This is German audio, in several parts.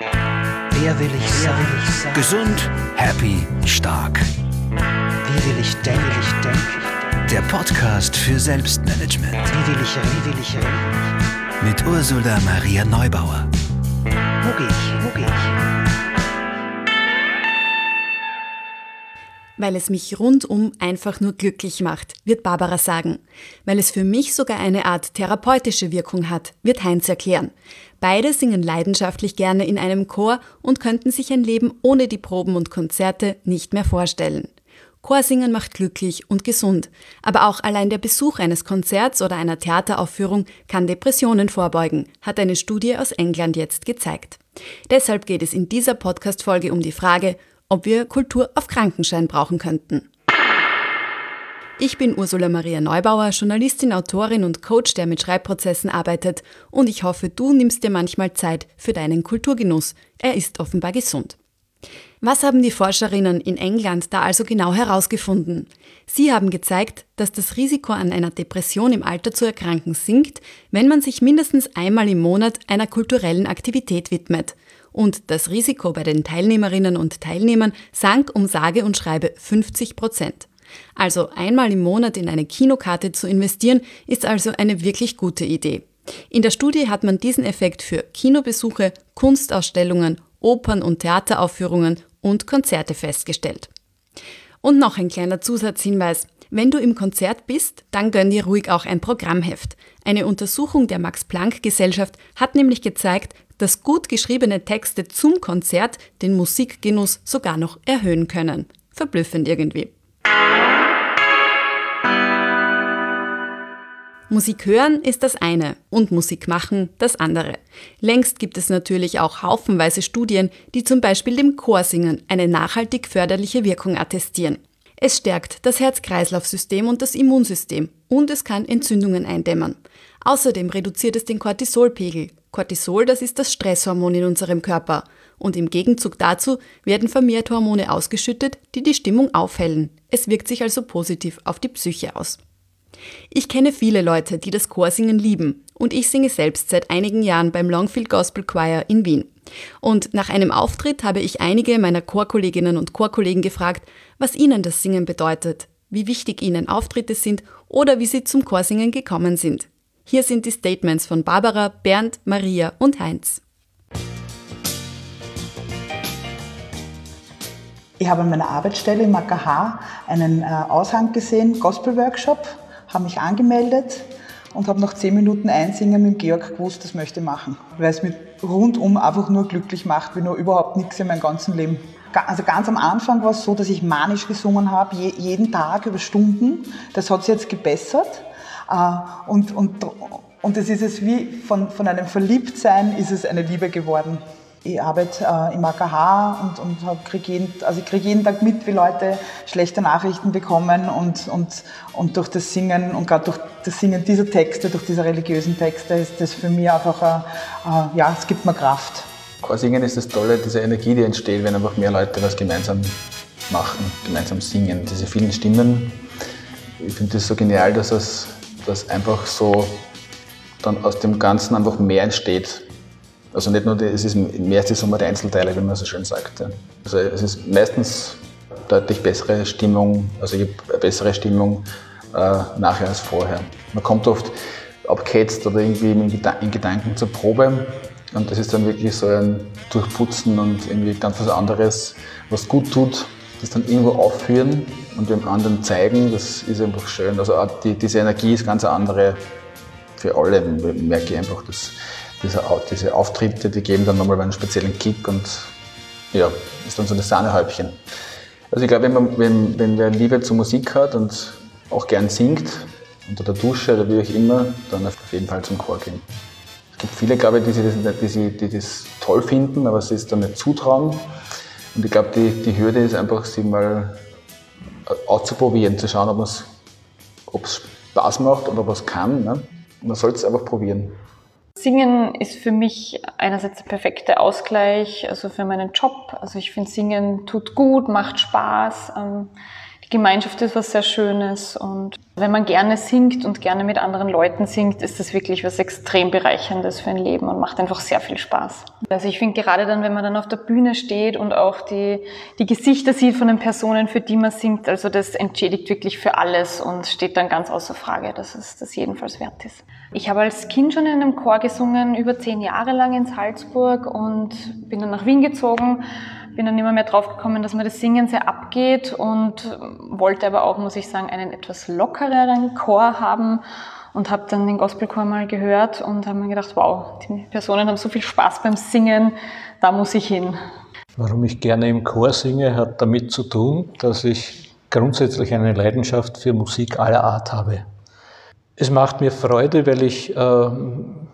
Wer will ich sein? Gesund, happy, stark. Wie will ich denken? Wie will ich denken? Der Podcast für Selbstmanagement Wie will ich? Wie will ich reden? mit Ursula Maria Neubauer. Wo gehe ich? Wo gehe ich? Weil es mich rundum einfach nur glücklich macht, wird Barbara sagen. Weil es für mich sogar eine Art therapeutische Wirkung hat, wird Heinz erklären. Beide singen leidenschaftlich gerne in einem Chor und könnten sich ein Leben ohne die Proben und Konzerte nicht mehr vorstellen. Chorsingen macht glücklich und gesund, aber auch allein der Besuch eines Konzerts oder einer Theateraufführung kann Depressionen vorbeugen, hat eine Studie aus England jetzt gezeigt. Deshalb geht es in dieser Podcast-Folge um die Frage, ob wir Kultur auf Krankenschein brauchen könnten. Ich bin Ursula Maria Neubauer, Journalistin, Autorin und Coach, der mit Schreibprozessen arbeitet und ich hoffe, du nimmst dir manchmal Zeit für deinen Kulturgenuss. Er ist offenbar gesund. Was haben die Forscherinnen in England da also genau herausgefunden? Sie haben gezeigt, dass das Risiko an einer Depression im Alter zu erkranken sinkt, wenn man sich mindestens einmal im Monat einer kulturellen Aktivität widmet. Und das Risiko bei den Teilnehmerinnen und Teilnehmern sank um sage und schreibe 50 Prozent. Also einmal im Monat in eine Kinokarte zu investieren, ist also eine wirklich gute Idee. In der Studie hat man diesen Effekt für Kinobesuche, Kunstausstellungen, Opern- und Theateraufführungen und Konzerte festgestellt. Und noch ein kleiner Zusatzhinweis. Wenn du im Konzert bist, dann gönn dir ruhig auch ein Programmheft. Eine Untersuchung der Max-Planck-Gesellschaft hat nämlich gezeigt, dass gut geschriebene Texte zum Konzert den Musikgenuss sogar noch erhöhen können. Verblüffend irgendwie. Musik hören ist das eine und Musik machen das andere. Längst gibt es natürlich auch haufenweise Studien, die zum Beispiel dem Chorsingen eine nachhaltig förderliche Wirkung attestieren. Es stärkt das Herz-Kreislauf-System und das Immunsystem und es kann Entzündungen eindämmen. Außerdem reduziert es den Cortisolpegel. Cortisol, das ist das Stresshormon in unserem Körper. Und im Gegenzug dazu werden vermehrt Hormone ausgeschüttet, die die Stimmung aufhellen. Es wirkt sich also positiv auf die Psyche aus. Ich kenne viele Leute, die das Chorsingen lieben und ich singe selbst seit einigen Jahren beim Longfield Gospel Choir in Wien. Und nach einem Auftritt habe ich einige meiner Chorkolleginnen und Chorkollegen gefragt, was ihnen das Singen bedeutet, wie wichtig ihnen Auftritte sind oder wie sie zum Chorsingen gekommen sind. Hier sind die Statements von Barbara, Bernd, Maria und Heinz. Ich habe an meiner Arbeitsstelle im AKH einen äh, Aushang gesehen, Gospel-Workshop, habe mich angemeldet und habe nach zehn Minuten Einsingen mit Georg gewusst, das möchte ich machen, weil es mich rundum einfach nur glücklich macht, wie nur überhaupt nichts in meinem ganzen Leben. Also ganz am Anfang war es so, dass ich manisch gesungen habe, je, jeden Tag über Stunden. Das hat sich jetzt gebessert. Äh, und, und, und es ist es wie von, von einem Verliebtsein ist es eine Liebe geworden. Ich arbeite äh, im AKH und, und hab, jeden, also ich kriege jeden Tag mit, wie Leute schlechte Nachrichten bekommen und, und, und durch das Singen und gerade durch das Singen dieser Texte, durch diese religiösen Texte ist das für mich einfach, äh, äh, ja, es gibt mir Kraft. Chorsingen ist das Tolle, diese Energie, die entsteht, wenn einfach mehr Leute was gemeinsam machen, gemeinsam singen. Diese vielen Stimmen, ich finde das so genial, dass es dass einfach so dann aus dem Ganzen einfach mehr entsteht. Also nicht nur, die, es ist mehr als die Summe der Einzelteile, wie man so schön sagt. Also es ist meistens deutlich bessere Stimmung, also eine bessere Stimmung äh, nachher als vorher. Man kommt oft abgehetzt oder irgendwie in, Geda in Gedanken zur Probe und das ist dann wirklich so ein Durchputzen und irgendwie ganz was anderes, was gut tut, das dann irgendwo aufführen und dem anderen zeigen, das ist einfach schön. Also die, diese Energie ist ganz eine andere für alle, merke ich einfach, dass diese, diese Auftritte, die geben dann nochmal einen speziellen Kick und ja, ist dann so das Sahnehäubchen. Also ich glaube, wenn, man, wenn, wenn wer Liebe zur Musik hat und auch gern singt, unter der Dusche oder wie auch immer, dann auf jeden Fall zum Chor gehen. Es gibt viele, glaube ich, die, das, die, sie- die das toll finden, aber sie es dann nicht zutrauen. Und ich glaube, die, die Hürde ist einfach, sie mal auszuprobieren, zu schauen, ob es Spaß macht ob es kann. Ne? Man soll es einfach probieren. Singen ist für mich einerseits der perfekte Ausgleich, also für meinen Job. Also ich finde, Singen tut gut, macht Spaß. Ähm, Gemeinschaft ist was sehr Schönes und wenn man gerne singt und gerne mit anderen Leuten singt, ist das wirklich was extrem bereicherndes für ein Leben und macht einfach sehr viel Spaß. Also ich finde gerade dann, wenn man dann auf der Bühne steht und auch die, die Gesichter sieht von den Personen, für die man singt, also das entschädigt wirklich für alles und steht dann ganz außer Frage, dass es das jedenfalls wert ist. Ich habe als Kind schon in einem Chor gesungen, über zehn Jahre lang in Salzburg und bin dann nach Wien gezogen bin dann immer mehr drauf gekommen, dass mir das Singen sehr abgeht und wollte aber auch, muss ich sagen, einen etwas lockereren Chor haben und habe dann den Gospelchor mal gehört und habe mir gedacht, wow, die Personen haben so viel Spaß beim Singen, da muss ich hin. Warum ich gerne im Chor singe, hat damit zu tun, dass ich grundsätzlich eine Leidenschaft für Musik aller Art habe. Es macht mir Freude, weil ich äh,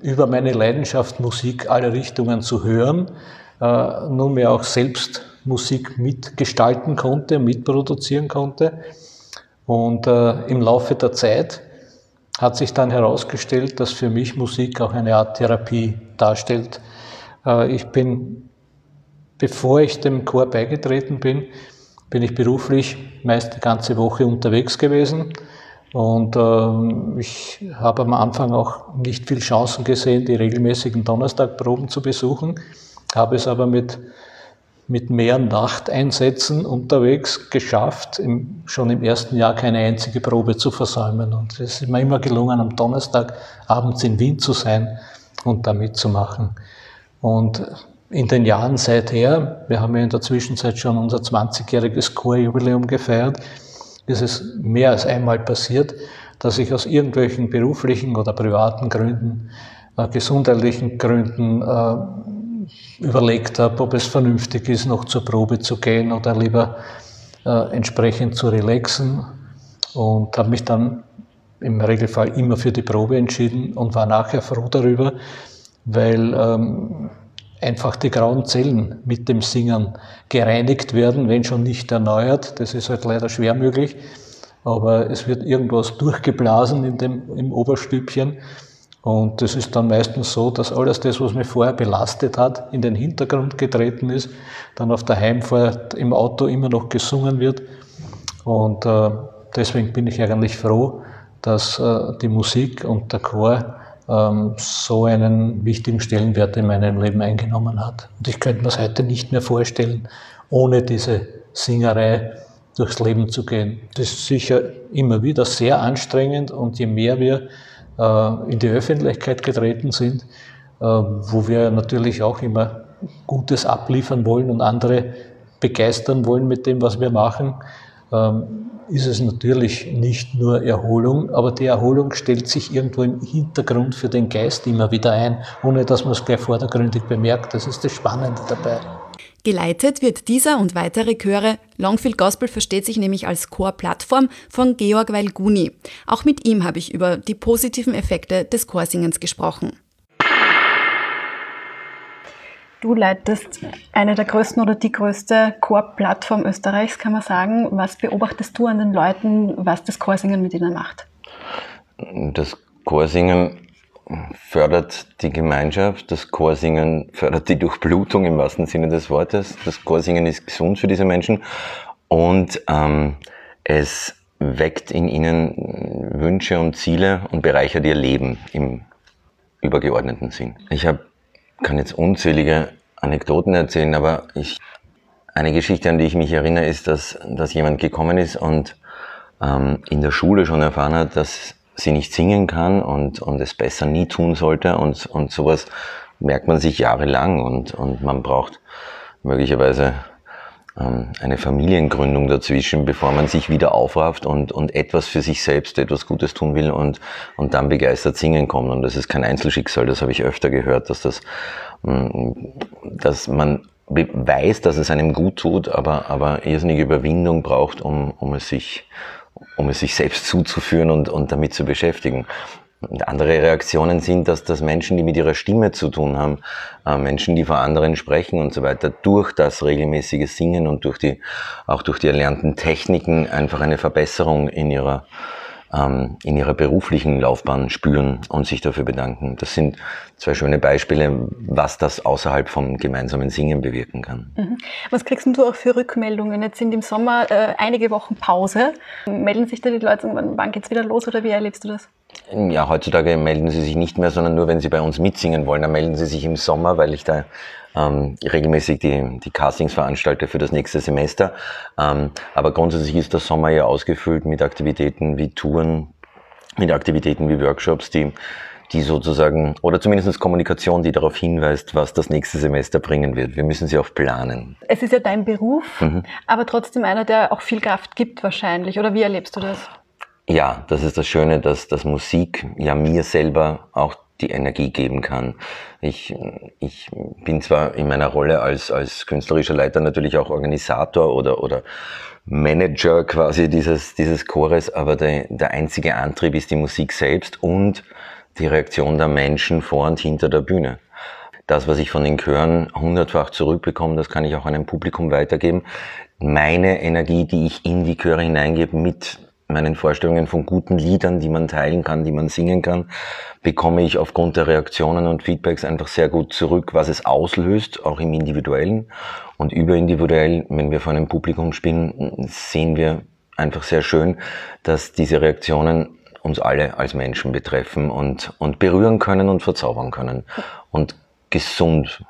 über meine Leidenschaft Musik aller Richtungen zu hören äh, nunmehr auch selbst Musik mitgestalten konnte, mitproduzieren konnte. Und äh, im Laufe der Zeit hat sich dann herausgestellt, dass für mich Musik auch eine Art Therapie darstellt. Äh, ich bin, bevor ich dem Chor beigetreten bin, bin ich beruflich meist die ganze Woche unterwegs gewesen. Und ähm, ich habe am Anfang auch nicht viel Chancen gesehen, die regelmäßigen Donnerstagproben zu besuchen habe es aber mit, mit mehr Nachteinsätzen unterwegs geschafft, im, schon im ersten Jahr keine einzige Probe zu versäumen. Und es ist mir immer gelungen, am Donnerstag abends in Wien zu sein und da mitzumachen. Und in den Jahren seither, wir haben ja in der Zwischenzeit schon unser 20-jähriges Chorjubiläum gefeiert, ist es mehr als einmal passiert, dass ich aus irgendwelchen beruflichen oder privaten Gründen, äh, gesundheitlichen Gründen, äh, überlegt habe, ob es vernünftig ist, noch zur Probe zu gehen oder lieber äh, entsprechend zu relaxen. Und habe mich dann im Regelfall immer für die Probe entschieden und war nachher froh darüber, weil ähm, einfach die grauen Zellen mit dem Singen gereinigt werden, wenn schon nicht erneuert. Das ist halt leider schwer möglich, aber es wird irgendwas durchgeblasen in dem, im Oberstübchen und das ist dann meistens so, dass alles das, was mich vorher belastet hat, in den Hintergrund getreten ist, dann auf der Heimfahrt im Auto immer noch gesungen wird. Und äh, deswegen bin ich eigentlich froh, dass äh, die Musik und der Chor ähm, so einen wichtigen Stellenwert in meinem Leben eingenommen hat. Und ich könnte mir es heute nicht mehr vorstellen, ohne diese Singerei durchs Leben zu gehen. Das ist sicher immer wieder sehr anstrengend und je mehr wir in die Öffentlichkeit getreten sind, äh, wo wir natürlich auch immer Gutes abliefern wollen und andere begeistern wollen mit dem, was wir machen, ähm, ist es natürlich nicht nur Erholung, aber die Erholung stellt sich irgendwo im Hintergrund für den Geist immer wieder ein, ohne dass man es gleich vordergründig bemerkt. Das ist das Spannende dabei. Geleitet wird dieser und weitere Chöre, Longfield Gospel versteht sich nämlich als Chorplattform, von Georg Weilguni. Auch mit ihm habe ich über die positiven Effekte des Chorsingens gesprochen. Du leitest eine der größten oder die größte Chorplattform Österreichs, kann man sagen. Was beobachtest du an den Leuten, was das Chorsingen mit ihnen macht? Das Chorsingen fördert die Gemeinschaft, das Chorsingen fördert die Durchblutung im wahrsten Sinne des Wortes. Das Chorsingen ist gesund für diese Menschen und ähm, es weckt in ihnen Wünsche und Ziele und bereichert ihr Leben im übergeordneten Sinn. Ich hab, kann jetzt unzählige Anekdoten erzählen, aber ich, eine Geschichte, an die ich mich erinnere, ist, dass, dass jemand gekommen ist und ähm, in der Schule schon erfahren hat, dass sie nicht singen kann und, und es besser nie tun sollte und, und sowas merkt man sich jahrelang und, und man braucht möglicherweise ähm, eine Familiengründung dazwischen, bevor man sich wieder aufrafft und, und etwas für sich selbst, etwas Gutes tun will und, und dann begeistert singen kommt. Und das ist kein Einzelschicksal, das habe ich öfter gehört, dass das, ähm, dass man weiß, dass es einem gut tut, aber, aber irrsinnige Überwindung braucht, um, um es sich, um es sich selbst zuzuführen und, und damit zu beschäftigen. Und andere Reaktionen sind, dass das Menschen, die mit ihrer Stimme zu tun haben, äh, Menschen, die vor anderen sprechen und so weiter, durch das regelmäßige Singen und durch die, auch durch die erlernten Techniken einfach eine Verbesserung in ihrer ähm, in ihrer beruflichen Laufbahn spüren und sich dafür bedanken. Das sind zwei schöne Beispiele, was das außerhalb vom gemeinsamen Singen bewirken kann. Mhm. Was kriegst du auch für Rückmeldungen? Jetzt sind im Sommer äh, einige Wochen Pause. Melden sich da die Leute, wann, geht's wieder los oder wie erlebst du das? Ja, heutzutage melden sie sich nicht mehr, sondern nur, wenn sie bei uns mitsingen wollen. Dann melden sie sich im Sommer, weil ich da ähm, regelmäßig die, die Castings veranstalte für das nächste Semester. Ähm, aber grundsätzlich ist der Sommer ja ausgefüllt mit Aktivitäten wie Touren, mit Aktivitäten wie Workshops, die die sozusagen, oder zumindest Kommunikation, die darauf hinweist, was das nächste Semester bringen wird. Wir müssen sie auch planen. Es ist ja dein Beruf, mhm. aber trotzdem einer, der auch viel Kraft gibt wahrscheinlich. Oder wie erlebst du das? Ja, das ist das Schöne, dass, dass Musik ja mir selber auch die Energie geben kann. Ich, ich bin zwar in meiner Rolle als, als künstlerischer Leiter natürlich auch Organisator oder, oder Manager quasi dieses, dieses Chores, aber der, der einzige Antrieb ist die Musik selbst und die Reaktion der Menschen vor und hinter der Bühne. Das, was ich von den Chören hundertfach zurückbekomme, das kann ich auch einem Publikum weitergeben. Meine Energie, die ich in die Chöre hineingebe mit meinen Vorstellungen von guten Liedern, die man teilen kann, die man singen kann, bekomme ich aufgrund der Reaktionen und Feedbacks einfach sehr gut zurück, was es auslöst, auch im Individuellen. Und überindividuell, wenn wir vor einem Publikum spielen, sehen wir einfach sehr schön, dass diese Reaktionen uns alle als Menschen betreffen und, und berühren können und verzaubern können. Und gesund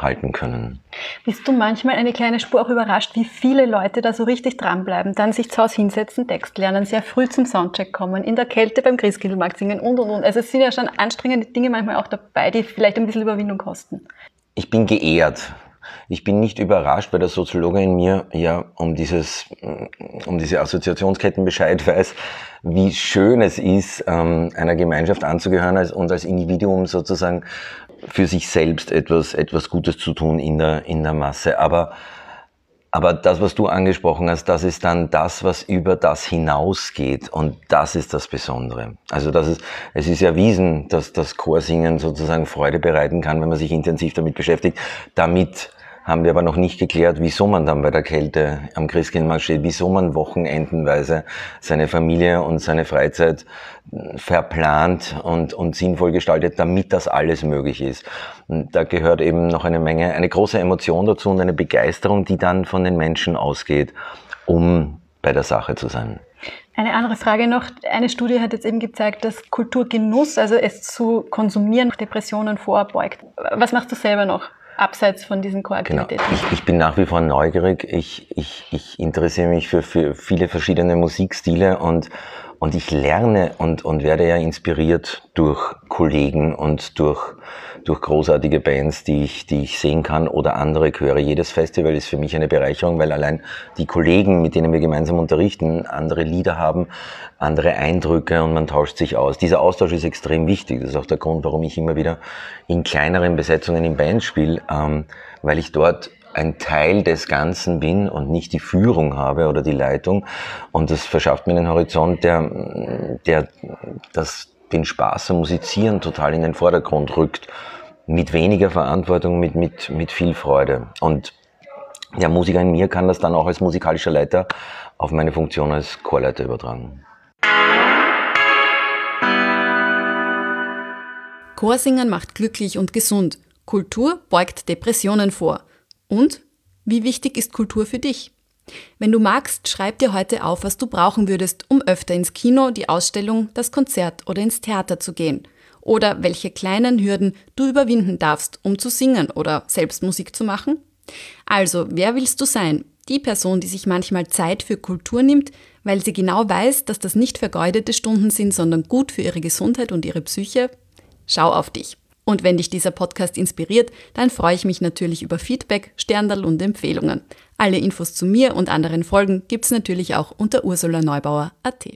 halten können. Bist du manchmal eine kleine Spur auch überrascht, wie viele Leute da so richtig dranbleiben, dann sich zu Hause hinsetzen, Text lernen, sehr früh zum Soundcheck kommen, in der Kälte beim Christkindlmarkt singen und und und. Also es sind ja schon anstrengende Dinge manchmal auch dabei, die vielleicht ein bisschen Überwindung kosten. Ich bin geehrt. Ich bin nicht überrascht, weil der Soziologe in mir ja um dieses, um diese Assoziationsketten Bescheid weiß, wie schön es ist, ähm, einer Gemeinschaft anzugehören und als Individuum sozusagen für sich selbst etwas, etwas Gutes zu tun in der, in der Masse. Aber, aber das, was du angesprochen hast, das ist dann das, was über das hinausgeht. Und das ist das Besondere. Also das ist, es ist erwiesen, dass das Chorsingen sozusagen Freude bereiten kann, wenn man sich intensiv damit beschäftigt, damit haben wir aber noch nicht geklärt, wieso man dann bei der Kälte am Christkindlmarkt steht, wieso man wochenendenweise seine Familie und seine Freizeit verplant und, und sinnvoll gestaltet, damit das alles möglich ist. Und da gehört eben noch eine Menge, eine große Emotion dazu und eine Begeisterung, die dann von den Menschen ausgeht, um bei der Sache zu sein. Eine andere Frage noch. Eine Studie hat jetzt eben gezeigt, dass Kulturgenuss, also es zu konsumieren, Depressionen vorbeugt. Was machst du selber noch? Abseits von diesen Choraktivitäten? Genau. Ich, ich, bin nach wie vor neugierig. Ich, ich, ich interessiere mich für, für viele verschiedene Musikstile und, und ich lerne und, und werde ja inspiriert durch Kollegen und durch, durch großartige Bands, die ich, die ich sehen kann oder andere Chöre. Jedes Festival ist für mich eine Bereicherung, weil allein die Kollegen, mit denen wir gemeinsam unterrichten, andere Lieder haben, andere Eindrücke und man tauscht sich aus. Dieser Austausch ist extrem wichtig. Das ist auch der Grund, warum ich immer wieder in kleineren Besetzungen in Bands spiele, ähm, weil ich dort ein Teil des Ganzen bin und nicht die Führung habe oder die Leitung. Und das verschafft mir einen Horizont, der, der das, den Spaß am Musizieren total in den Vordergrund rückt. Mit weniger Verantwortung, mit, mit, mit viel Freude. Und der Musiker in mir kann das dann auch als musikalischer Leiter auf meine Funktion als Chorleiter übertragen. Chorsingen macht glücklich und gesund. Kultur beugt Depressionen vor. Und wie wichtig ist Kultur für dich? Wenn du magst, schreib dir heute auf, was du brauchen würdest, um öfter ins Kino, die Ausstellung, das Konzert oder ins Theater zu gehen. Oder welche kleinen Hürden du überwinden darfst, um zu singen oder selbst Musik zu machen. Also, wer willst du sein? Die Person, die sich manchmal Zeit für Kultur nimmt, weil sie genau weiß, dass das nicht vergeudete Stunden sind, sondern gut für ihre Gesundheit und ihre Psyche? Schau auf dich. Und wenn dich dieser Podcast inspiriert, dann freue ich mich natürlich über Feedback, Sterndal und Empfehlungen. Alle Infos zu mir und anderen Folgen gibt's natürlich auch unter ursulaneubauer.at.